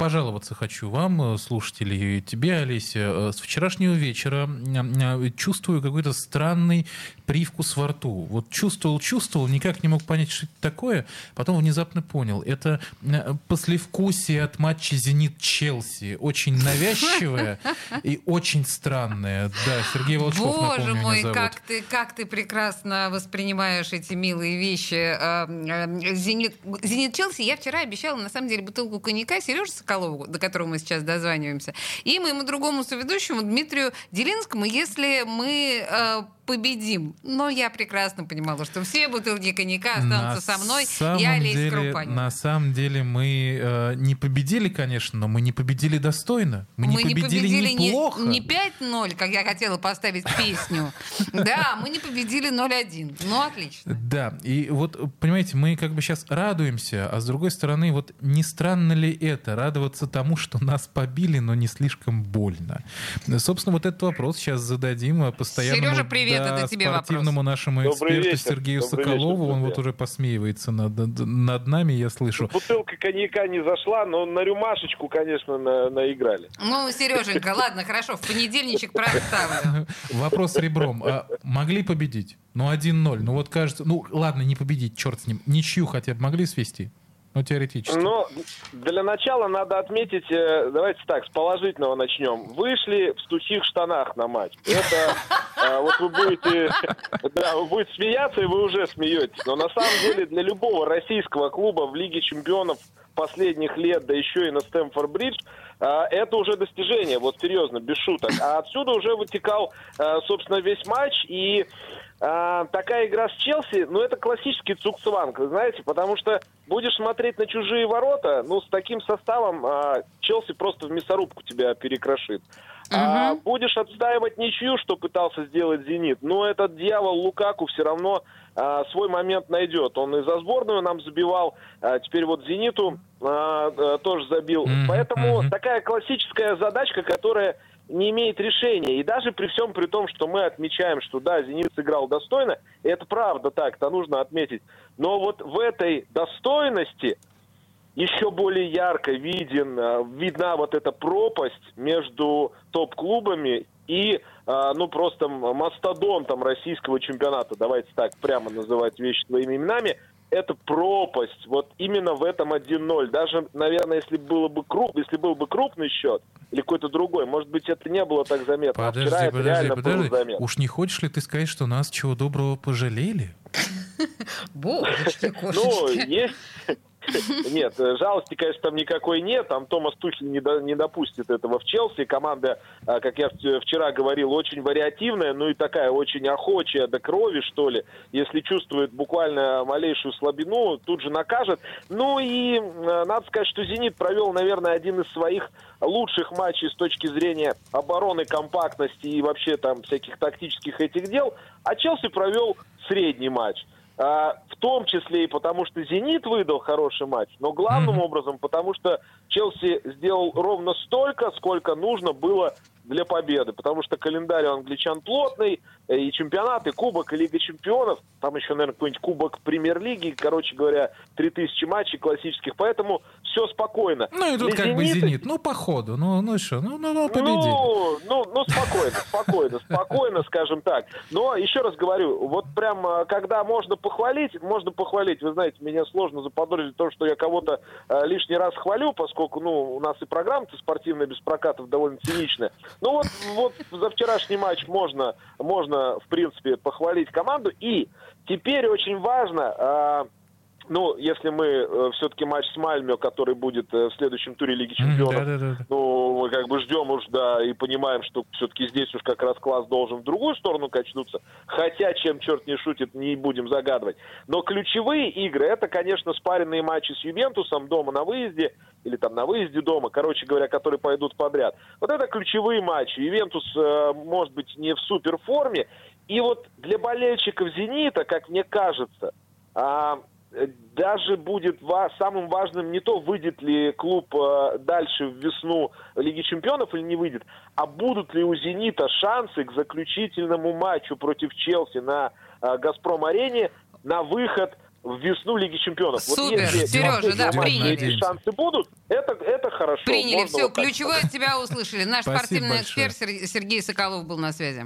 Пожаловаться хочу вам, э, слушатели, и тебе, Олеся. Э, С вчерашнего вечера м, чувствую какой-то странный привкус во рту. Вот чувствовал, чувствовал, никак не мог понять, что это такое. Потом внезапно понял. Это э, послевкусие от матча «Зенит-Челси». Очень навязчивое и очень странное. Да, Сергей Волчков, Боже мой, как ты, как ты прекрасно воспринимаешь эти милые вещи. Э, э, Зенит, Зенит Челси. Я вчера обещала, на самом деле, бутылку коньяка Сереже Соколову, до которого мы сейчас дозваниваемся, и моему другому соведущему Дмитрию Делинскому, если мы э, победим. Но я прекрасно понимала, что все бутылки коньяка останутся На со мной. Я Олесь Крупанин. На самом деле мы э, не победили, конечно, но мы не победили достойно. Мы, не победили, не- неплохо. Не, 5-0, как я хотела поставить песню. Да, мы не победили 0-1. Ну, отлично. Да, и вот, понимаете, мы как бы сейчас радуемся, а с другой стороны, вот не странно ли это, радоваться тому, что нас побили, но не слишком больно? Собственно, вот этот вопрос сейчас зададим а, постоянному Сережа, привет, да, это тебе спортивному нашему Добрый эксперту вечер. Сергею Добрый Соколову. вечер, Он вот уже посмеивается над, над нами, я слышу. Бутылка коньяка не зашла, но на рюмашечку, конечно, на- наиграли. Ну, Сереженька, ладно, хорошо, в понедельничек проставлю. Вопрос ребром. А могли победить? Ну, 1-0. Ну, вот кажется... Ну, ладно, не победить, черт с ним. Ничью хотя бы могли свести? Ну, теоретически. Но для начала надо отметить, э, давайте так, с положительного начнем. Вышли в сухих штанах на матч. Это э, вот вы будете, да, вы будете смеяться, и вы уже смеетесь. Но на самом деле для любого российского клуба в Лиге чемпионов последних лет, да еще и на Стэмфорд-Бридж, э, это уже достижение, вот серьезно, без шуток. А отсюда уже вытекал, э, собственно, весь матч, и а, такая игра с Челси, ну, это классический цукцванг, знаете, потому что будешь смотреть на чужие ворота, ну, с таким составом а, Челси просто в мясорубку тебя перекрошит. А будешь отстаивать ничью, что пытался сделать «Зенит», ну, этот дьявол Лукаку все равно а, свой момент найдет. Он и за сборную нам забивал, а теперь вот «Зениту» а, а, тоже забил. Мгм, Поэтому мгм. такая классическая задачка, которая не имеет решения. И даже при всем при том, что мы отмечаем, что да, «Зенит» сыграл достойно, это правда так, это нужно отметить. Но вот в этой достойности еще более ярко виден, э, видна вот эта пропасть между топ-клубами и, э, ну, просто мастодонтом российского чемпионата. Давайте так прямо называть вещи своими именами. Это пропасть. Вот именно в этом 1-0. Даже, наверное, если было бы круп, если был бы крупный счет или какой-то другой, может быть, это не было так заметно. а Подожди, вчера это подожди, реально подожди. было заметно. Уж не хочешь ли ты сказать, что нас чего доброго пожалели? Божечки, Ну, кошечки. есть... Нет, э, жалости, конечно, там никакой нет. Там Томас Тухель не, до- не допустит этого в Челси. Команда, а, как я вчера говорил, очень вариативная, ну и такая очень охочая до крови, что ли. Если чувствует буквально малейшую слабину, тут же накажет. Ну и э, надо сказать, что «Зенит» провел, наверное, один из своих лучших матчей с точки зрения обороны, компактности и вообще там всяких тактических этих дел. А Челси провел средний матч. А, в том числе и потому, что «Зенит» выдал хороший матч, но главным Мгм. образом потому, что Челси сделал ровно столько, сколько нужно было для победы, потому что календарь у англичан плотный, и чемпионат, и кубок, и Лига чемпионов, там еще, наверное, какой-нибудь кубок премьер-лиги, короче говоря, 3000 матчей классических, поэтому все спокойно. Ну и тут Для как бы «Зенита» «Зенит». Ну, по ходу. Ну, ну что, ну, ну, ну, победили. ну, ну, ну, спокойно, спокойно, спокойно, скажем так. Но еще раз говорю, вот прям, а, когда можно похвалить, можно похвалить. Вы знаете, меня сложно заподозрить в том, что я кого-то а, лишний раз хвалю, поскольку, ну, у нас и программа-то спортивная без прокатов довольно циничная. Ну вот, вот за вчерашний матч можно, можно, в принципе, похвалить команду. И теперь очень важно, а, ну, если мы все-таки матч с Мальмё, который будет э, в следующем туре Лиги Чемпионов, Да-да-да. ну, мы как бы ждем уж, да, и понимаем, что все-таки здесь уж как раз класс должен в другую сторону качнуться. Хотя, чем черт не шутит, не будем загадывать. Но ключевые игры, это, конечно, спаренные матчи с Ювентусом дома на выезде, или там на выезде дома, короче говоря, которые пойдут подряд. Вот это ключевые матчи. Ювентус, э, может быть, не в суперформе. И вот для болельщиков «Зенита», как мне кажется, а, э, даже будет ва- самым важным не то, выйдет ли клуб э, дальше в весну Лиги Чемпионов или не выйдет, а будут ли у «Зенита» шансы к заключительному матчу против Челси на э, «Газпром-арене» на выход в весну Лиги Чемпионов. Супер, если Сережа, да, матче приняли. эти шансы будут, это, это хорошо. Приняли, Можно все, вот ключевое от тебя услышали. Наш Спасибо спортивный большое. эксперт Сер- Сергей Соколов был на связи.